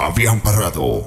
Fabián Parrado.